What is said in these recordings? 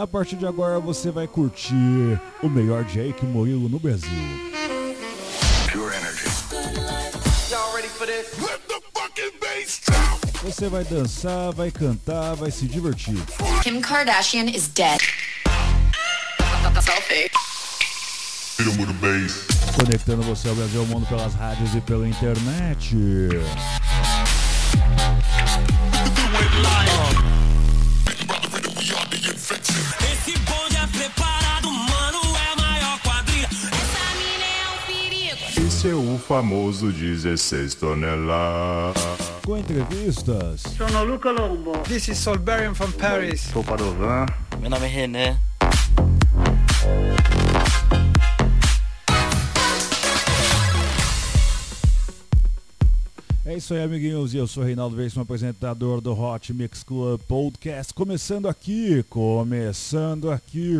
A partir de agora você vai curtir o melhor Jake Murilo no Brasil. Pure energy. Y'all ready for this? Let the fucking bass drop. Você vai dançar, vai cantar, vai se divertir. Kim Kardashian is dead. Selfie. Conectando você ao Brasil ao mundo pelas rádios e pela internet. Famoso 16 toneladas. Com entrevistas. Sono Luca Lombo. This is Solberian from Paris. Sou Padovan. Meu nome é René. É isso aí, amiguinhos. E eu sou Reinaldo Veríssimo, apresentador do Hot Mix Club Podcast. Começando aqui, começando aqui.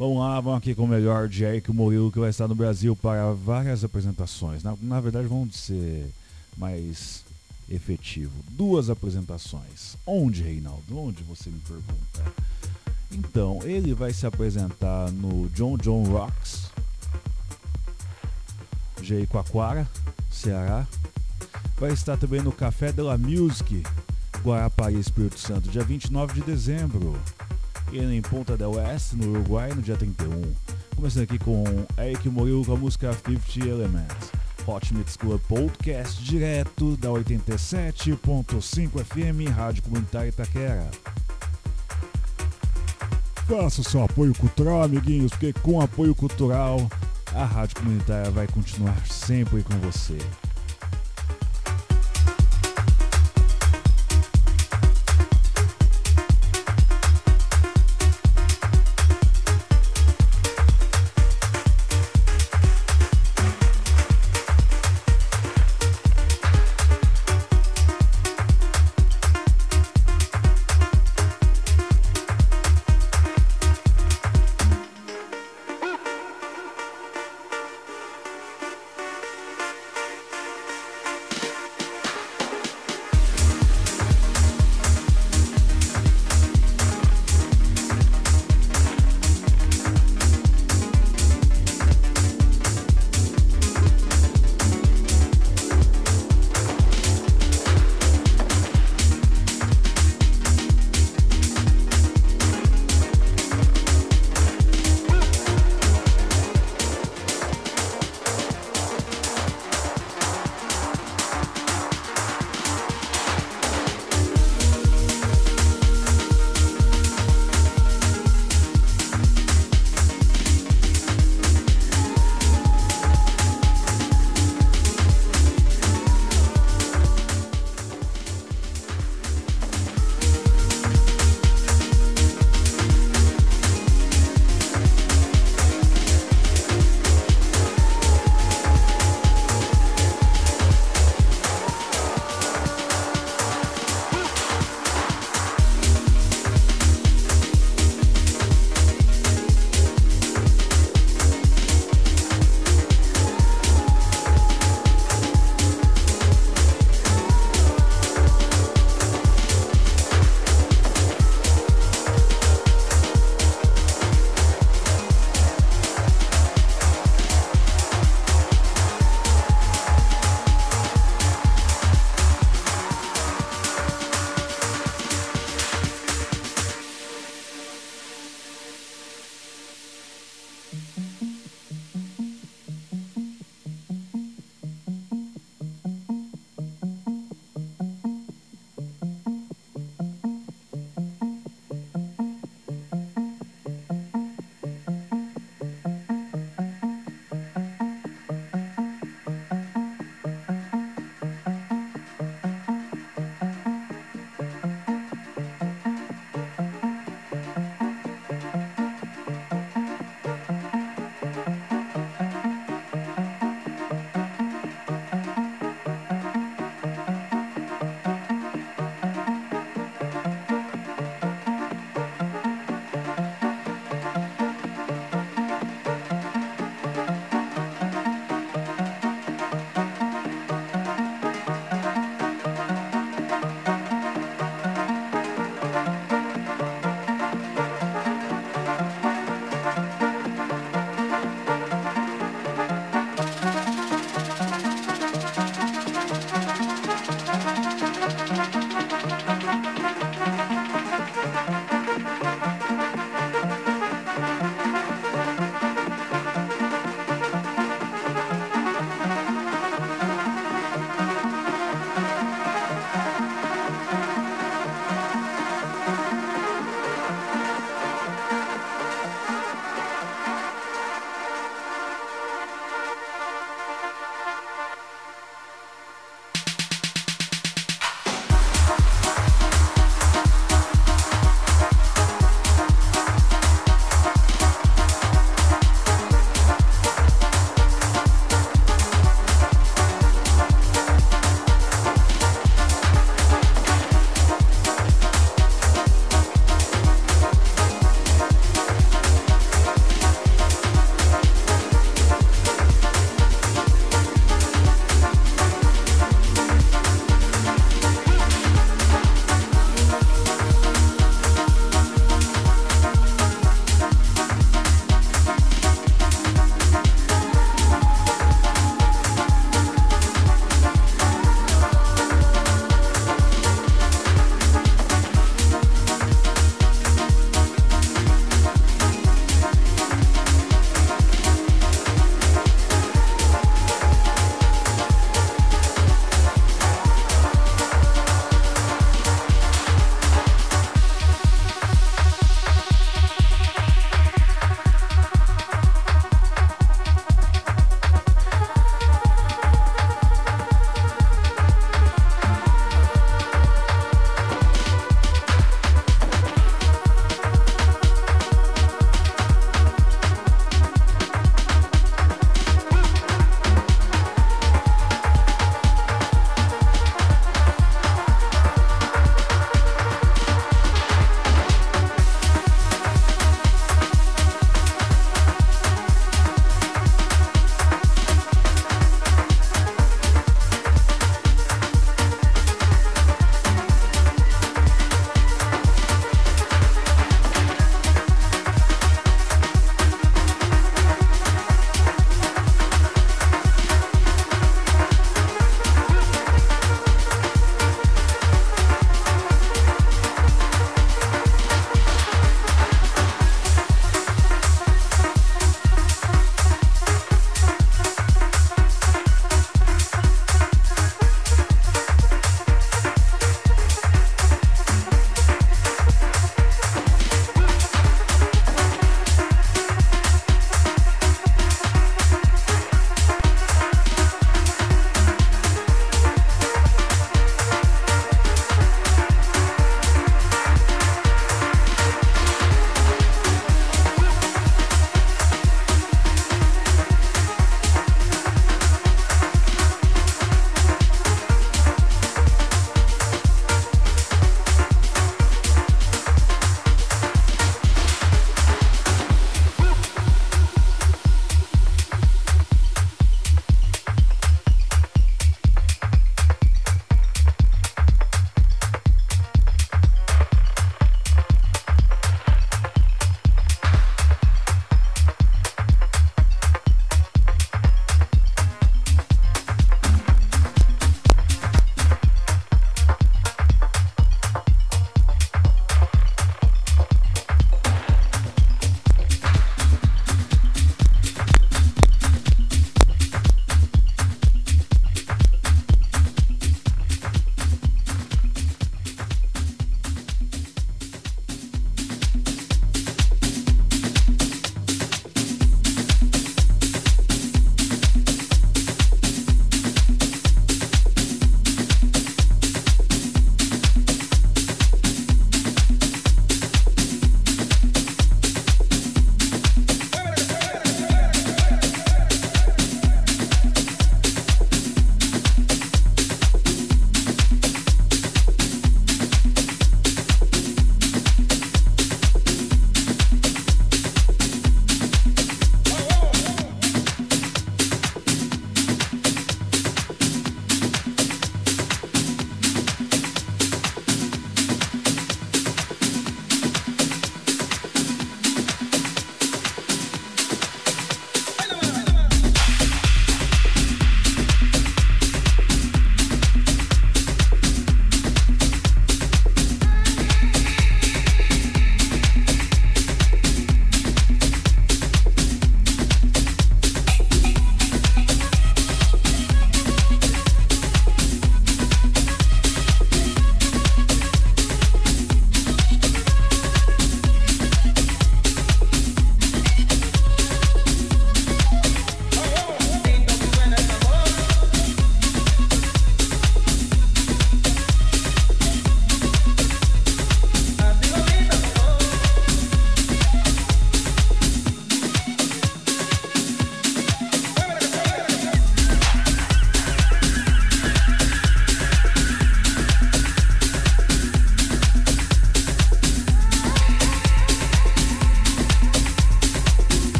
Vamos lá, vamos aqui com o melhor Jake Murilo que vai estar no Brasil para várias apresentações. Na, na verdade, vamos ser mais efetivo. Duas apresentações. Onde, Reinaldo? Onde você me pergunta? Então, ele vai se apresentar no John John Rocks, Jericoacoara, Ceará, vai estar também no Café de la Music, Guarapari, Espírito Santo, dia 29 de dezembro. E em Ponta del Oeste, no Uruguai, no dia 31. Começando aqui com Eric Murilo com a música 50 Elements. Hot Mix Club Podcast, direto da 87.5 FM, Rádio Comunitária Itaquera. Faça seu apoio cultural, amiguinhos, porque com apoio cultural a Rádio Comunitária vai continuar sempre com você.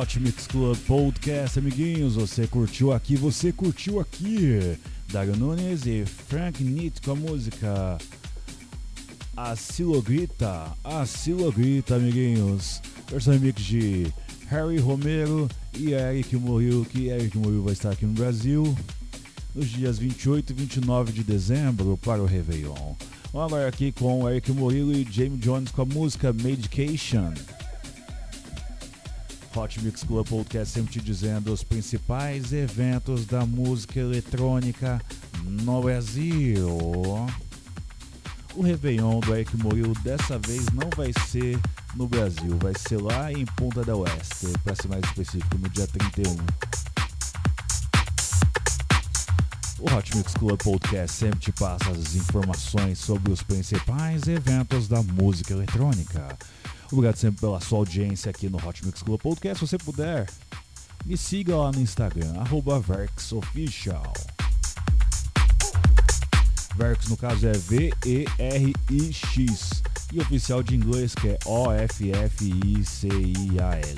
Hot Mix Club Podcast, amiguinhos. Você curtiu aqui, você curtiu aqui. Dario Nunes e Frank Nitt com a música A Silogrita. A Silogrita, amiguinhos. Versão remix de Harry Romero e Eric Murilo, que Eric Murilo vai estar aqui no Brasil nos dias 28 e 29 de dezembro para o Réveillon. Vamos agora aqui com Eric Murilo e Jamie Jones com a música Medication. Hot Mix Club Podcast sempre te dizendo os principais eventos da música eletrônica no Brasil. O Réveillon do Eric Murilo dessa vez não vai ser no Brasil, vai ser lá em Punta del Oeste, para ser mais específico, no dia 31. O Hot Mix Club Podcast sempre te passa as informações sobre os principais eventos da música eletrônica. Obrigado sempre pela sua audiência aqui no Hot Mix Club Podcast. Se você puder, me siga lá no Instagram, VerxOfficial. Verx no caso é V-E-R-I-X. E oficial de inglês que é O-F-F-I-C-I-A-L.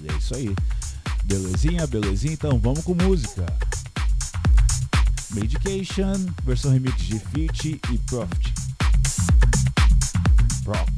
É isso aí. Belezinha, belezinha? Então vamos com música. Medication, versão remix de Fit e Profit. Prof.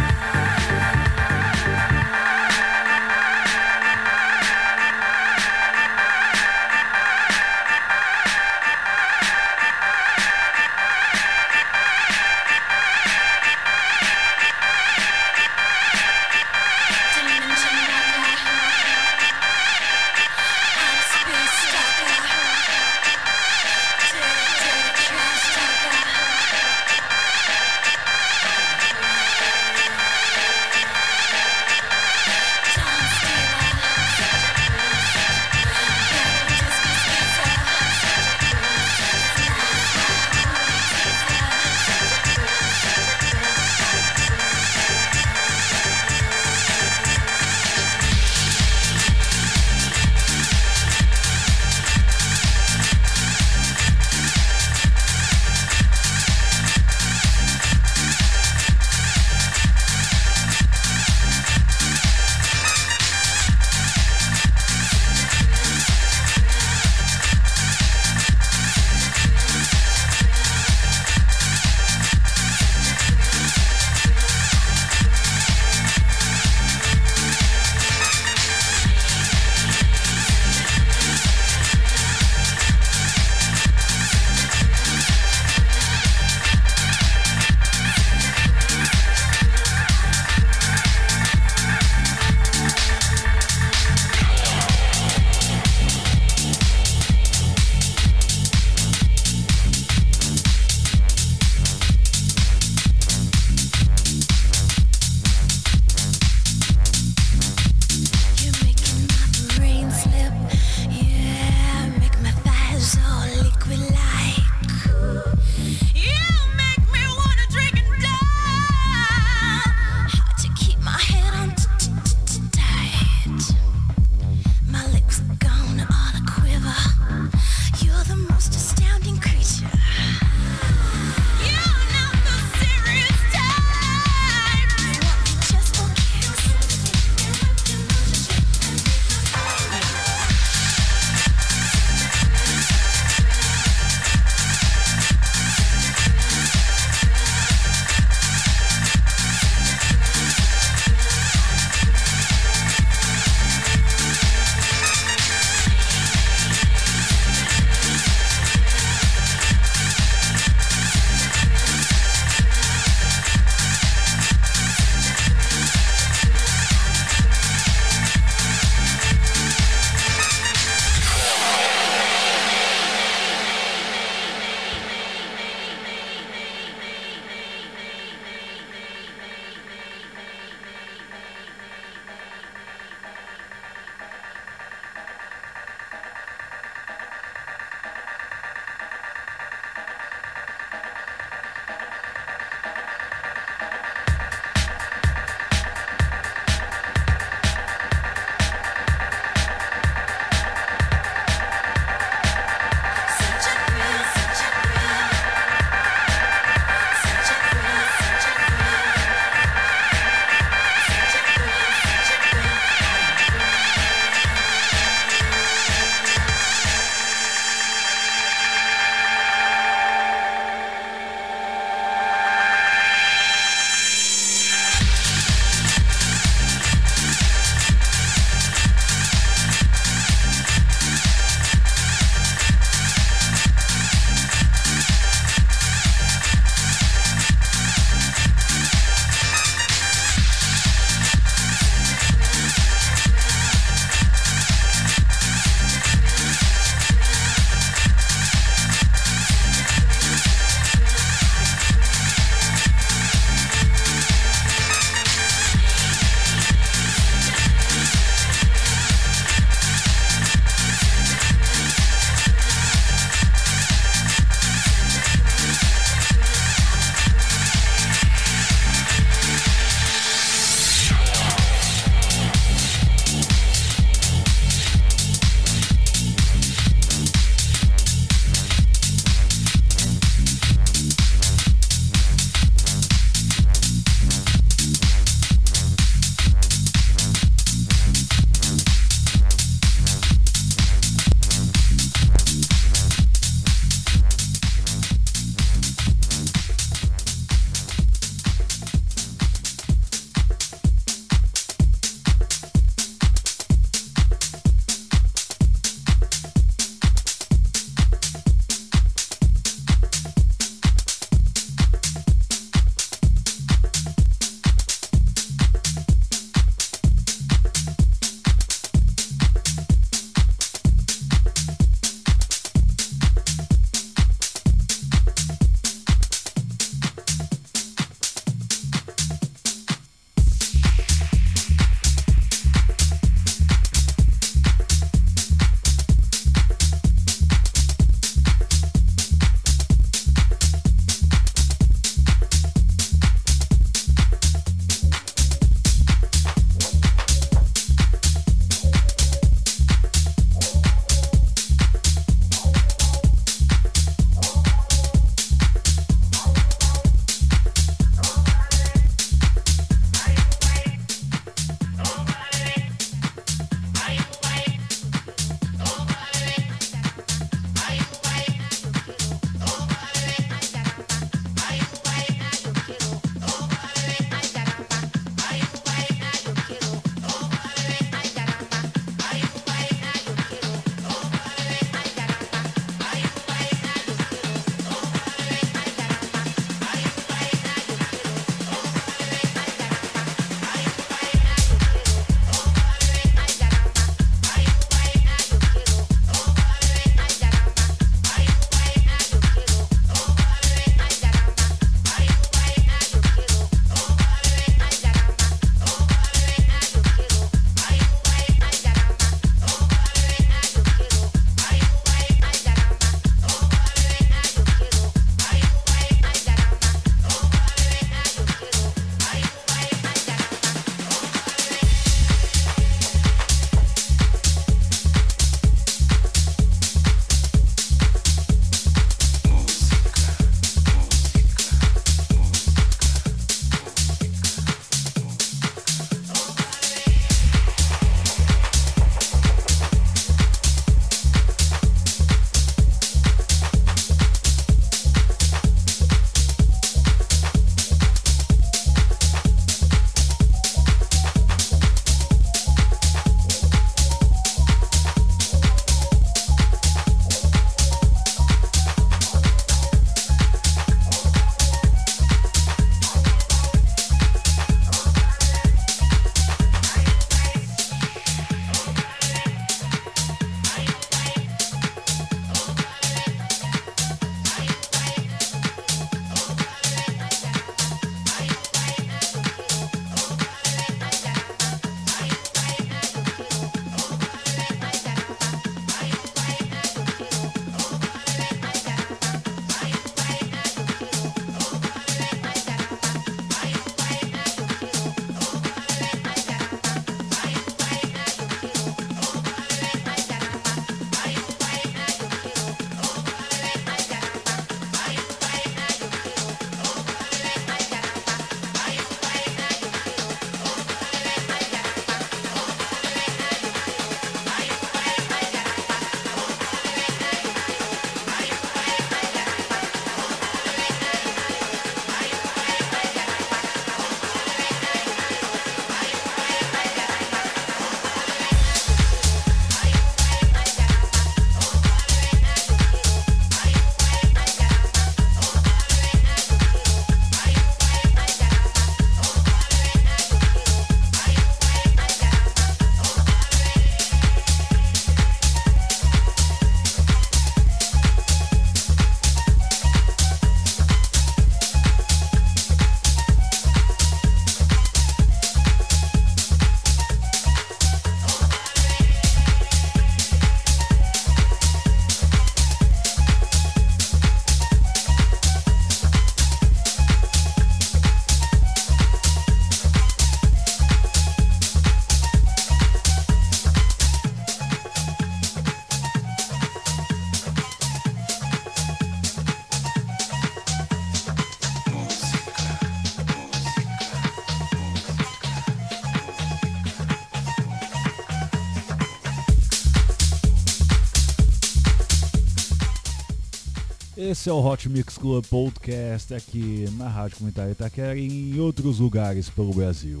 Esse é o Hot Mix Club Podcast aqui na Rádio Comunitária Itaquera e em outros lugares pelo Brasil.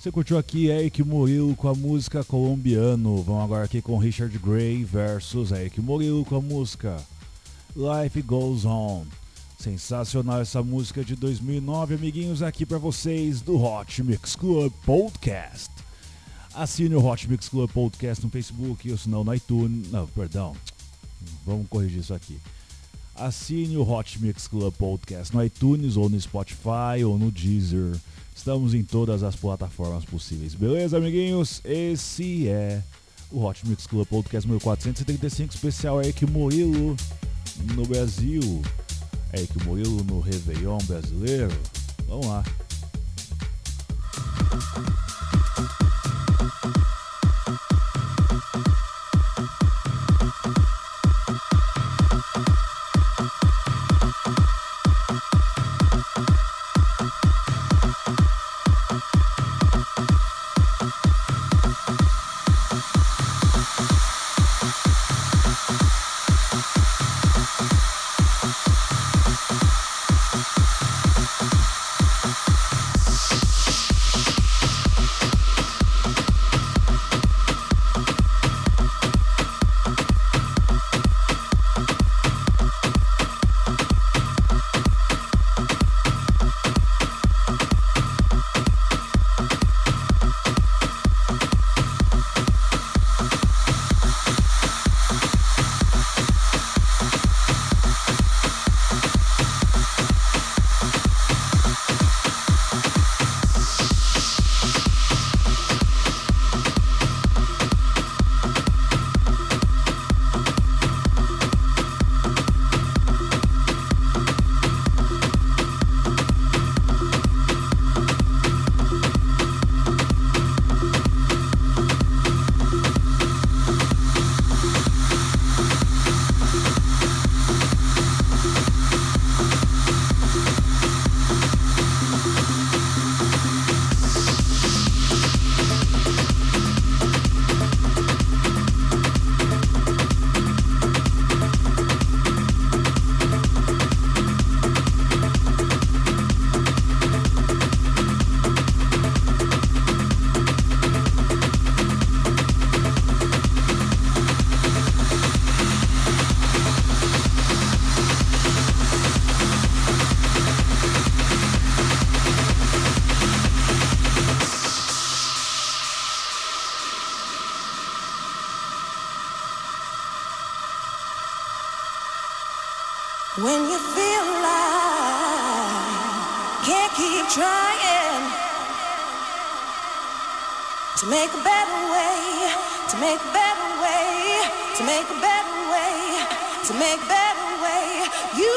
Você curtiu aqui Eric Murilo com a música Colombiano. Vamos agora aqui com Richard Gray versus Eric Murilo com a música Life Goes On. Sensacional essa música de 2009, amiguinhos, aqui para vocês do Hot Mix Club Podcast. Assine o Hot Mix Club Podcast no Facebook ou se não no iTunes. Não, perdão. Vamos corrigir isso aqui. Assine o Hot Mix Club Podcast no iTunes ou no Spotify ou no Deezer. Estamos em todas as plataformas possíveis. Beleza, amiguinhos? Esse é o Hot Mix Club Podcast número 435, especial Eric Murilo no Brasil. Eric Murilo no Réveillon brasileiro. Vamos lá. Make a better way, to make a better way, to make a better way, to make a better way, you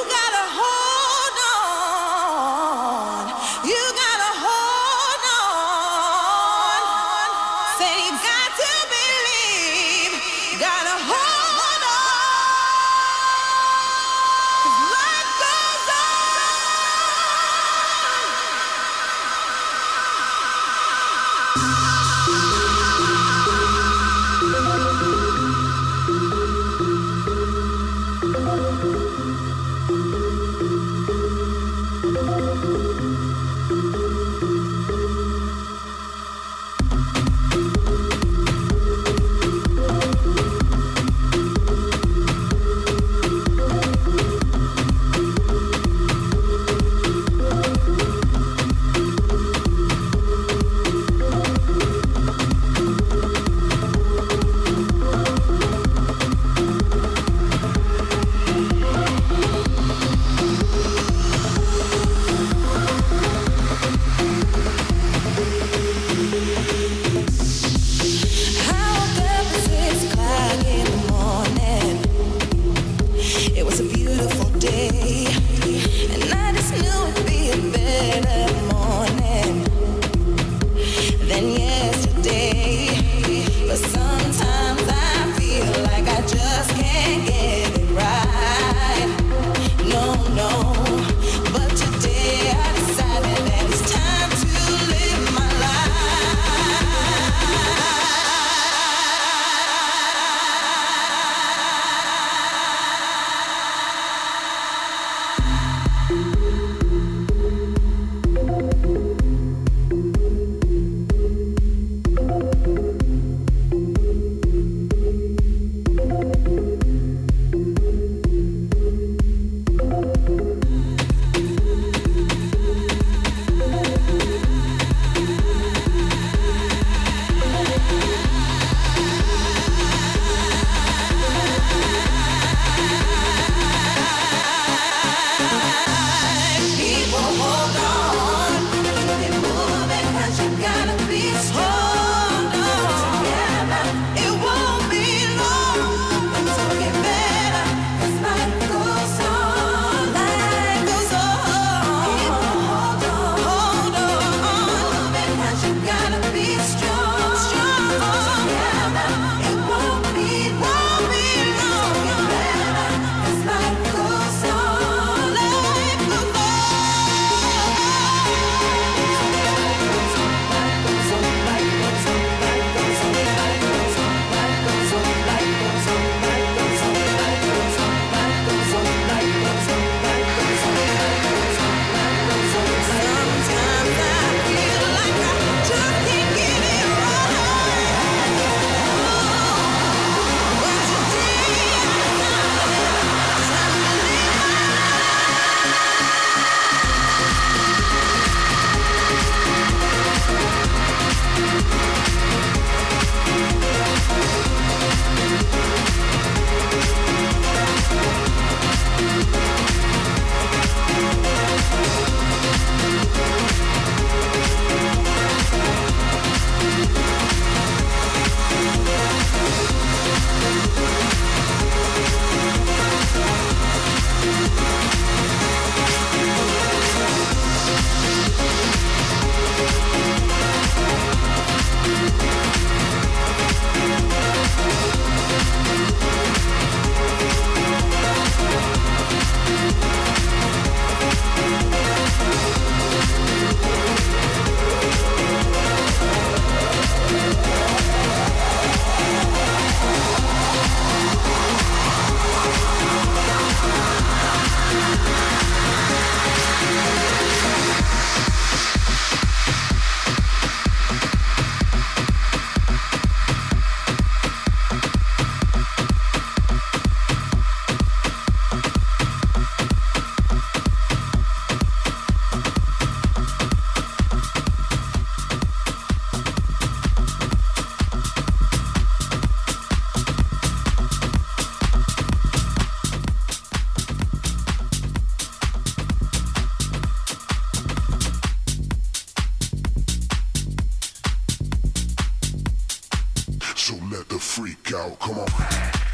So let the freak out. Come on.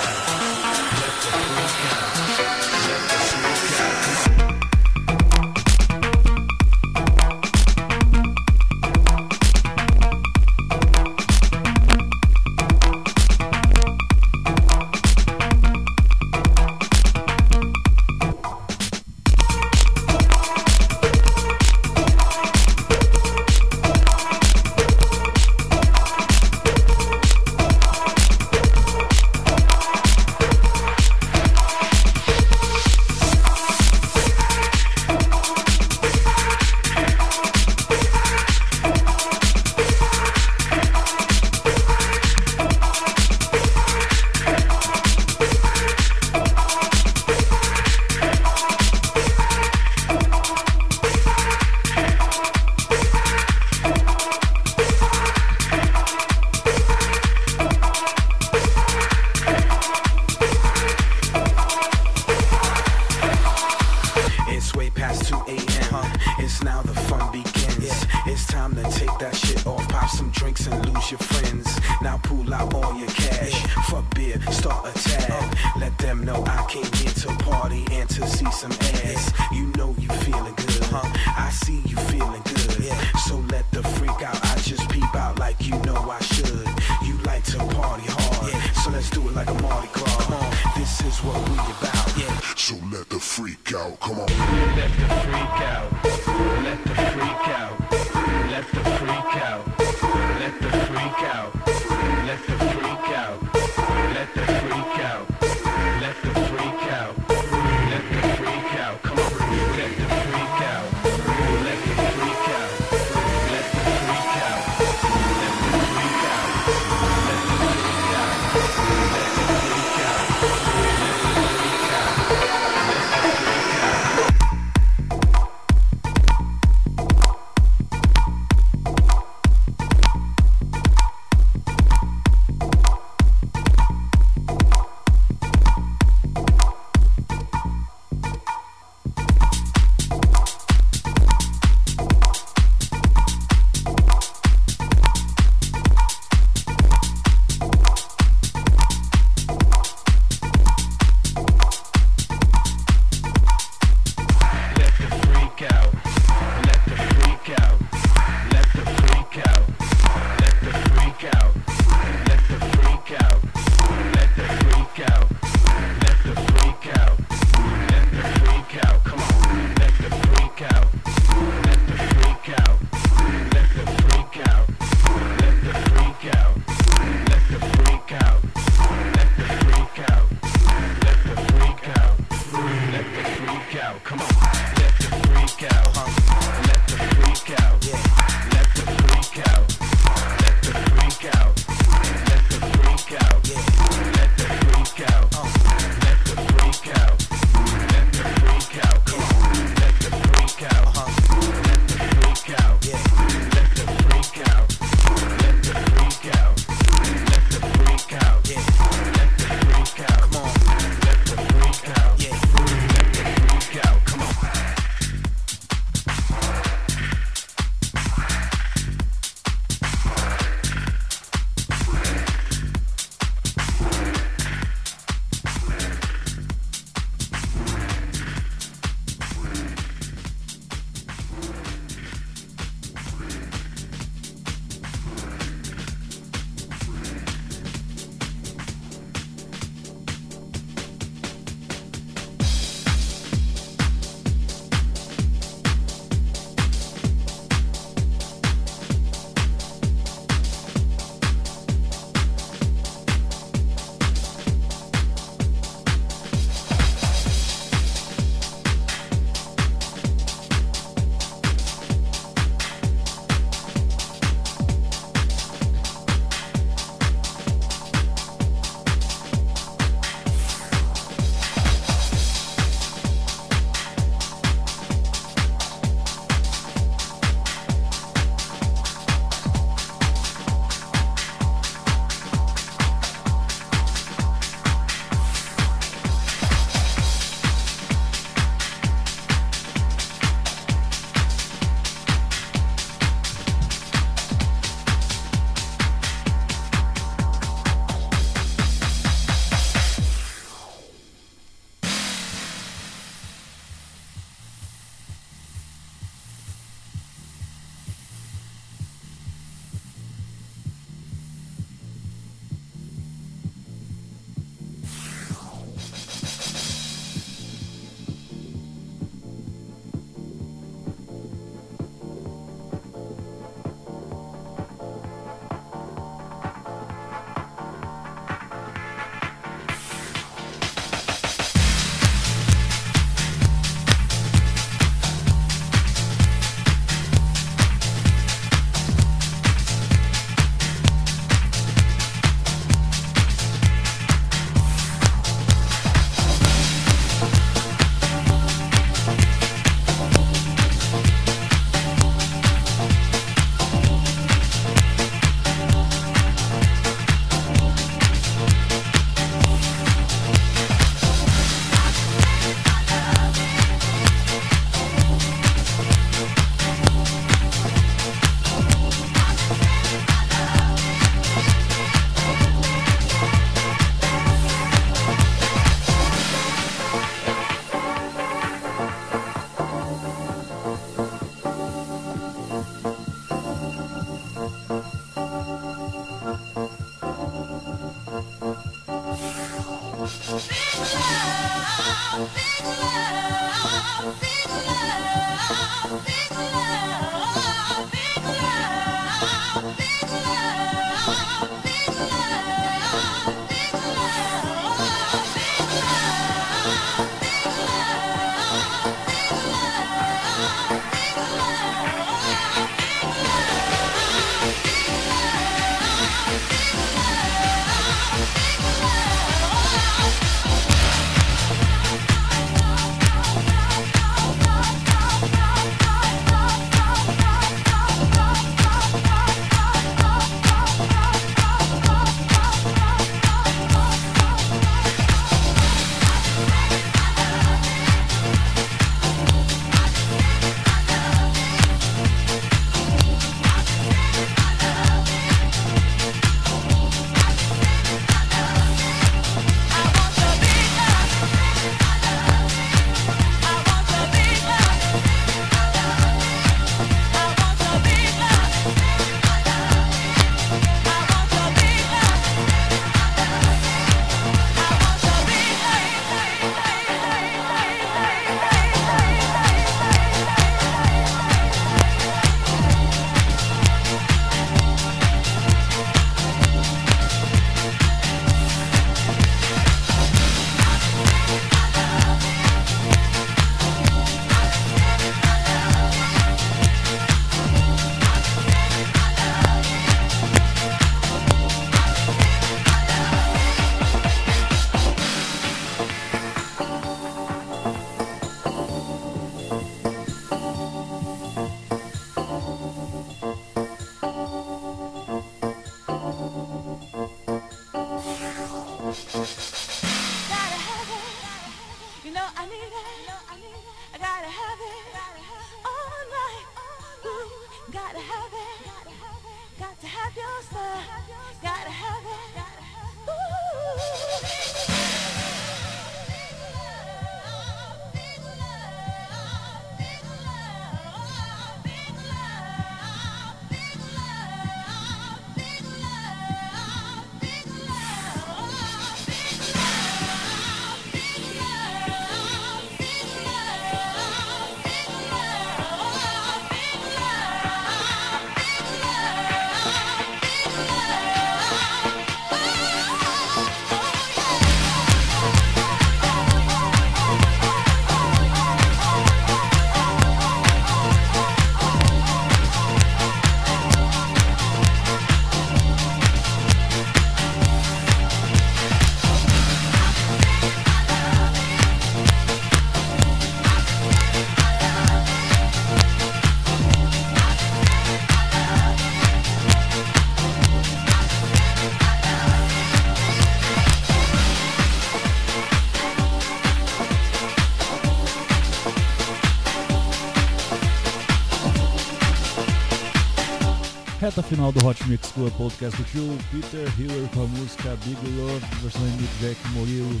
Reta final do Hot Mix Club Podcast curtiu o Peter Hiller com a música Big Love, versão de Eric Murilo.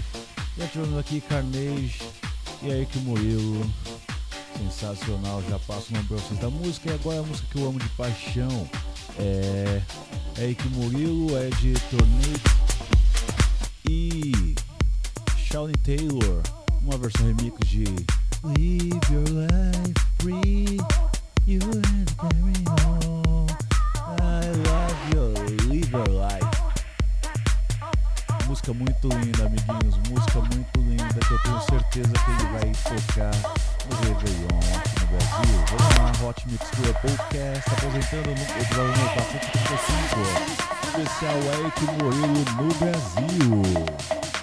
Já tivemos aqui Carnage e Eric Murilo. Sensacional, já passo o nome pra vocês da música. E agora a música que eu amo de paixão é Eric Murilo, é de Tornado e Shawnee Taylor, uma versão remix de Live Your Life Free, You and carry on. Love you, live your life. Música muito linda, amiguinhos. Música muito linda que eu tenho certeza que ele vai tocar no Réveillon aqui no Brasil. Vamos lá, Hot Mix Club Podcast, apresentando no episódio número 435. Especial Eric Murilo no Brasil.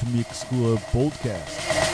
To mix Club Podcast.